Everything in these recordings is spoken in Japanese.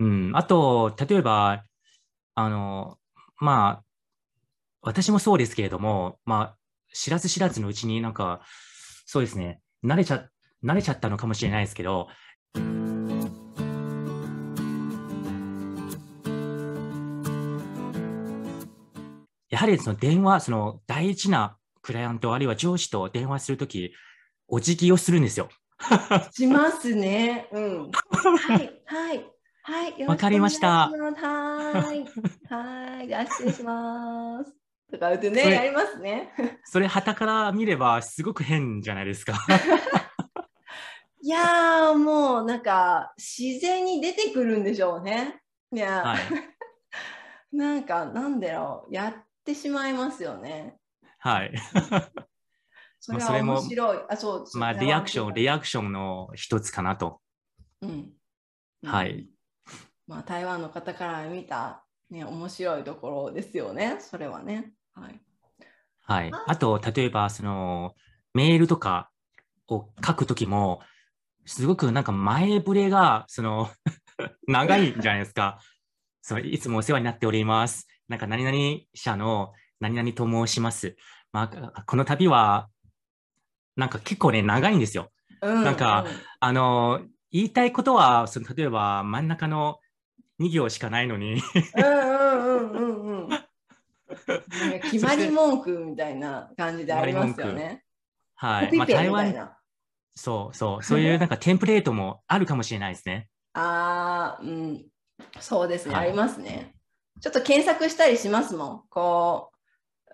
うん。あと、例えば、あの、まあ、私もそうですけれども、まあ、知らず知らずのうちになんか、そうですね、慣れちゃ、慣れちゃったのかもしれないですけど、やはりその電話、その大事なクライアント、あるいは上司と電話するとき、お辞儀をするんですよ。しますね。うん。はい、はい、はい。わかりましたはい、はい、じゃあ失礼します。とか言ってそれね、やりますね。それ、旗から見ればすごく変じゃないですか。いやー、もうなんか自然に出てくるんでしょうね。いや、はい。なんかなんだろう、やってしまいますよね。はい。それは面白い。あ、そう。まあ、リアクション、リアクションの一つかなと。うん。はい。まあ、台湾の方から見た、ね、面白いところですよね。それはね。はい。はいあ。あと、例えば、その、メールとかを書くときも、すごくなんか前触れが、その、長いんじゃないですか。そのいつもお世話になっております。なんか、何々社の何々と申します。まあ、この度は、なんか結構ね、長いんですよ。うなんかあの、言いたいことは、その例えば真ん中の2行しかないのに、うんうんうんうんうん。決まり文句みたいな感じでありますよね。はい。まあ、台湾。そうそう、そういうなんかテンプレートもあるかもしれないですね。ああ、うん。そうですね、はいありますね。ちょっと検索したりしますもん。こ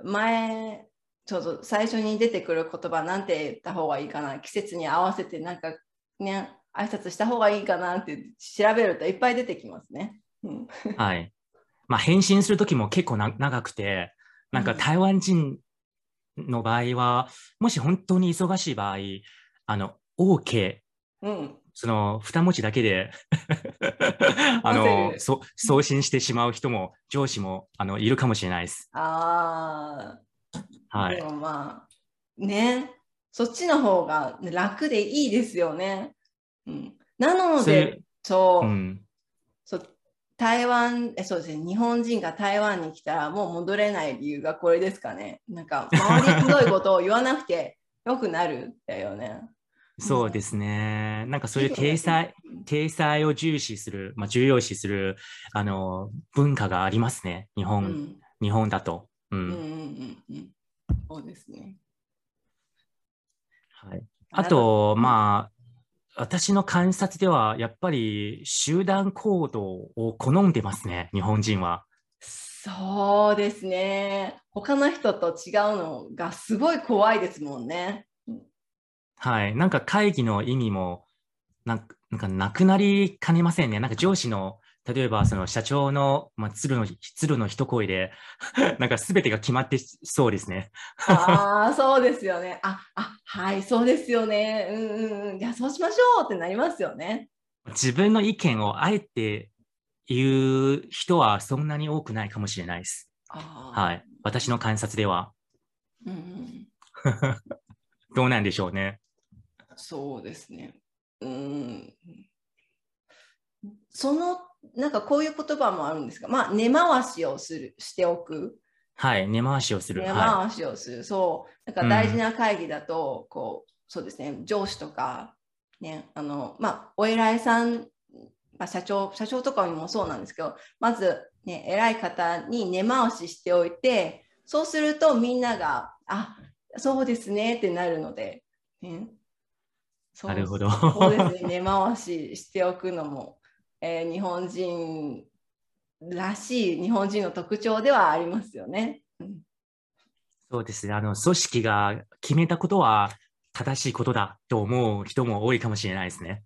う、前、ちょっと最初に出てくる言葉なんて言った方がいいかな。季節に合わせてなんかね、挨拶した方がいいかなって調べるといっぱい出てきますね。うん、はい。まあ、返信するときも結構な長くて、なんかうん台湾人の場合は、もし本当に忙しい場合、あの、OK、うん。その二文字だけで あのるそ送信してしまう人も上司もあのいるかもしれないです。ああ、はいで。もまあ、ね、そっちの方が楽でいいですよね。うん、なので、そう、うん、そう台湾え、そうですね、日本人が台湾に来たらもう戻れない理由がこれですかね。なんか、周りひどいことを言わなくて よくなるだよね。そうですね。なんかそういう体裁、体裁を重視する、まあ、重要視するあの文化がありますね。日う本、ん、日本だと。うんうんうんうんうん。そうですね。はい、あと、まあ、私の観察では、やっぱり集団行動を好んでますね、日本人は。そうですね。他の人と違うのがすごい怖いですもんね。はい。なんか会議の意味も、なんかなんかなくなりかねませんね。なんか上司の、例えばその社長の、まあ、鶴の、鶴の一声で、なんか全てが決まってそうですね。ああ、そうですよね。あ、あ、はい、そうですよね。うんうんうん。じゃあそうしましょうってなりますよね。自分の意見をあえて言う人はそんなに多くないかもしれないです。あはい。私の観察では。うん。どうなんでしょうね。そうですね。うん。その、なんかこういう言葉もあるんですが、まあ、根回しをする、しておく。はい。根回しをする。根は回しをする。そう。なんか大事な会議だと、こう、そうですね、上司とか、ね、あの、まあ、お偉いさん、まあ、社長、社長とかにもそうなんですけど、まず、ね、偉い方に根回ししておいて、そうするとみんなが、あ、そうですねってなるので、ね、なるほどそうですね、根回ししておくのも、えー日本人らしい日本人の特徴ではありますよね。うんそうですね。あの、組織が決めたことは正しいことだと思う人も多いかもしれないですね。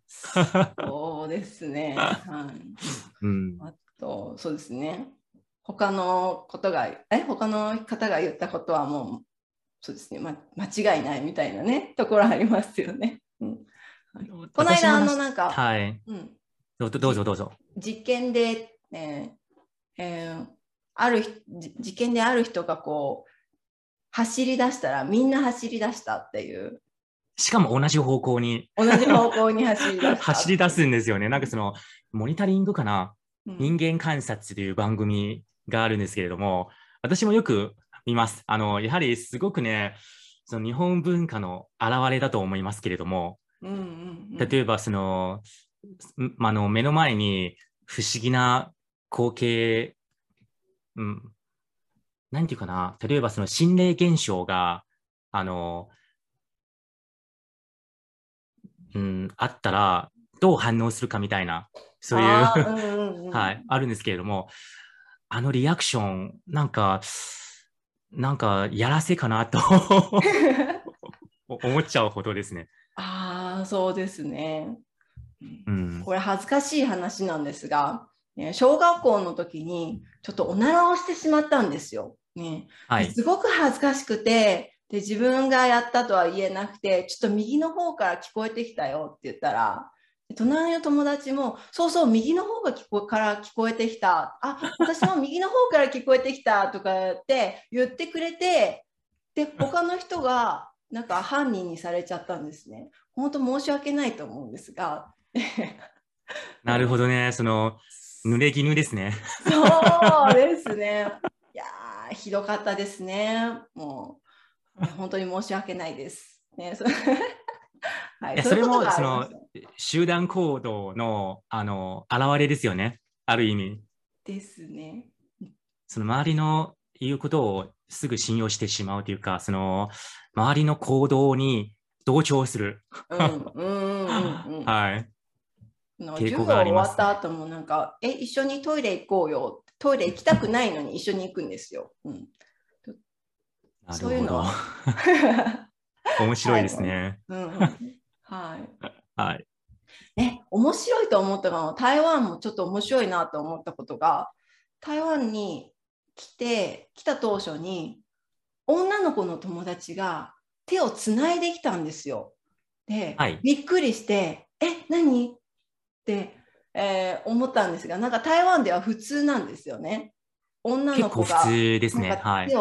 そうですね。はい。うん。あと、そうですね。他のことが、え、他の方が言ったことはもう、そうですね、ま、間違いないみたいなね、ところありますよね。うん、この間、あの、なんか、はい。うん、どうぞどうぞどうぞ。実験で、えーえーある実験である人がこう、走り出したらみんな走り出したっていう、しかも同じ方向に同じ方向に走り出した。走り出すんですよね。なんかその、モニタリングかな？人間観察という番組があるんですけれども、私もよく見ます。あの、やはりすごくね、その日本文化の表れだと思いますけれども、うんうんうん、例えばその、んあの目の前に不思議な光景、うん、なんていうかな、例えばその心霊現象が、あの、うん、あったら、どう反応するかみたいな、そういう、はい、あるんですけれども、あのリアクション、なんか、なんか、やらせかなと 思っちゃうほどですね。ああ、そうですね。うん。これ恥ずかしい話なんですが、ね、小学校の時にちょっとおならをしてしまったんですよ。ね、はい。すごく恥ずかしくてで、自分がやったとは言えなくて、ちょっと右の方から聞こえてきたよって言ったら、隣の友達も、そうそう、右の方が聞こから聞こえてきた。あ、私も右の方から聞こえてきたとかって言ってくれて、で、他の人がなんか犯人にされちゃったんですね。本当申し訳ないと思うんですが。なるほどね。その、濡れ衣ですね。そうですね。いやー、ひどかったですね。もう、本当に申し訳ないです。ね、そ はいえそれもした集団行動の、あの、現れですよね。ある意味。ですね。その周りの言うことをすぐ信用してしまうというか、その、周りの行動に同調する。はい。の授業終がありますわった後もなんか、え、一緒にトイレ行こうよ。トイレ行きたくないのに一緒に行くんですよ。うん、なそういうのるほど。面白いですね。うんうん、はい。はい。ね、面白いと思ったのは台湾もちょっと面白いなと思ったことが台湾に来て来た当初に女の子の友達が手をつないできたんですよ。で、はいびっくりして「え何?」えー思ったんですがなんか台湾では普通なんですよね。女の子が通ですね。はい。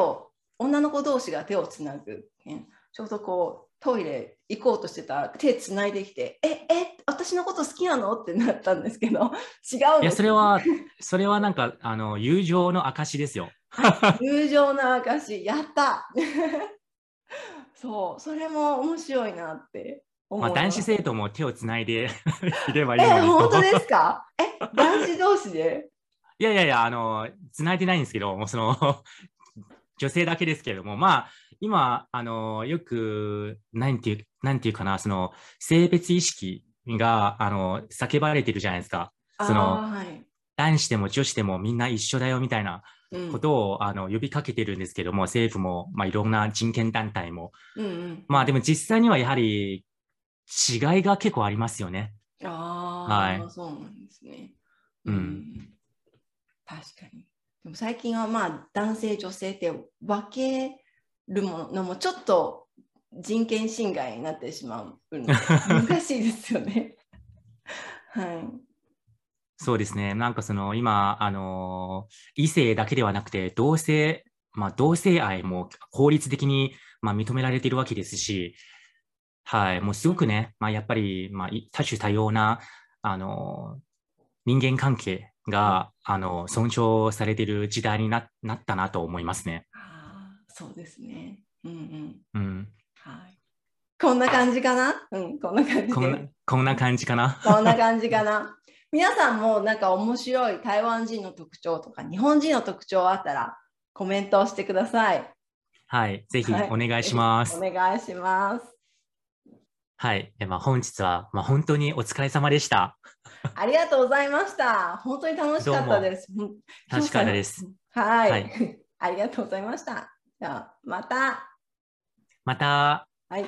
女の子同士が手をつなぐ、ねちょうどこうトイレ行こうとしてたら手つないできて、え、え、私のこと好きなの？ってなったんですけど、違ういや、それは、それはなんか、あの、友情の証ですよ。友情の証、やった。そう、それも面白いなって。思まあ。男子生徒も手をつないで いればいいえ、のにと。本当ですか？え、男子同士で？いやいやいや、あの、つないでないんですけど、もうその、女性だけですけれども、まあ、今、あの、よく、なんていう、なんていうかな、その、性別意識が、あの、叫ばれてるじゃないですか。そのはい男子でも女子でもみんな一緒だよみたいなうんことを、あの呼びかけてるんですけども、政府も、まあ、いろんな人権団体も。うんうん、まあでも実際にはやはり違いが結構ありますよね。ああ、はいそうなんですね。うん確かに。でも最近はまあ男性女性って分けるものもちょっと人権侵害になってしまうので難しいですよね。はい。そうですね。なんかその今、あの異性だけではなくて、同性、まあ同性愛も法律的に、まあ、認められているわけですし、はい、もうすごくね、まあやっぱり、まあい多種多様な、あの人間関係が、あの尊重されている時代にななったなと思いますね。ああ、そうですね。うんうん。うん。はい。こんな感じかな？うん、こんな感じで。こんな、こんな感じかな？こんな感じかな？皆さんもなんか面白い台湾人の特徴とか日本人の特徴あったらコメントをしてください。はい、ぜひはいお願いします。お願いします。はい、えまあ、本日は、まあ、本当にお疲れ様でした。ありがとうございました。本当に楽しかったです。うん楽しかったです。。はい、はい ありがとうございました。じゃあまた。また。はい。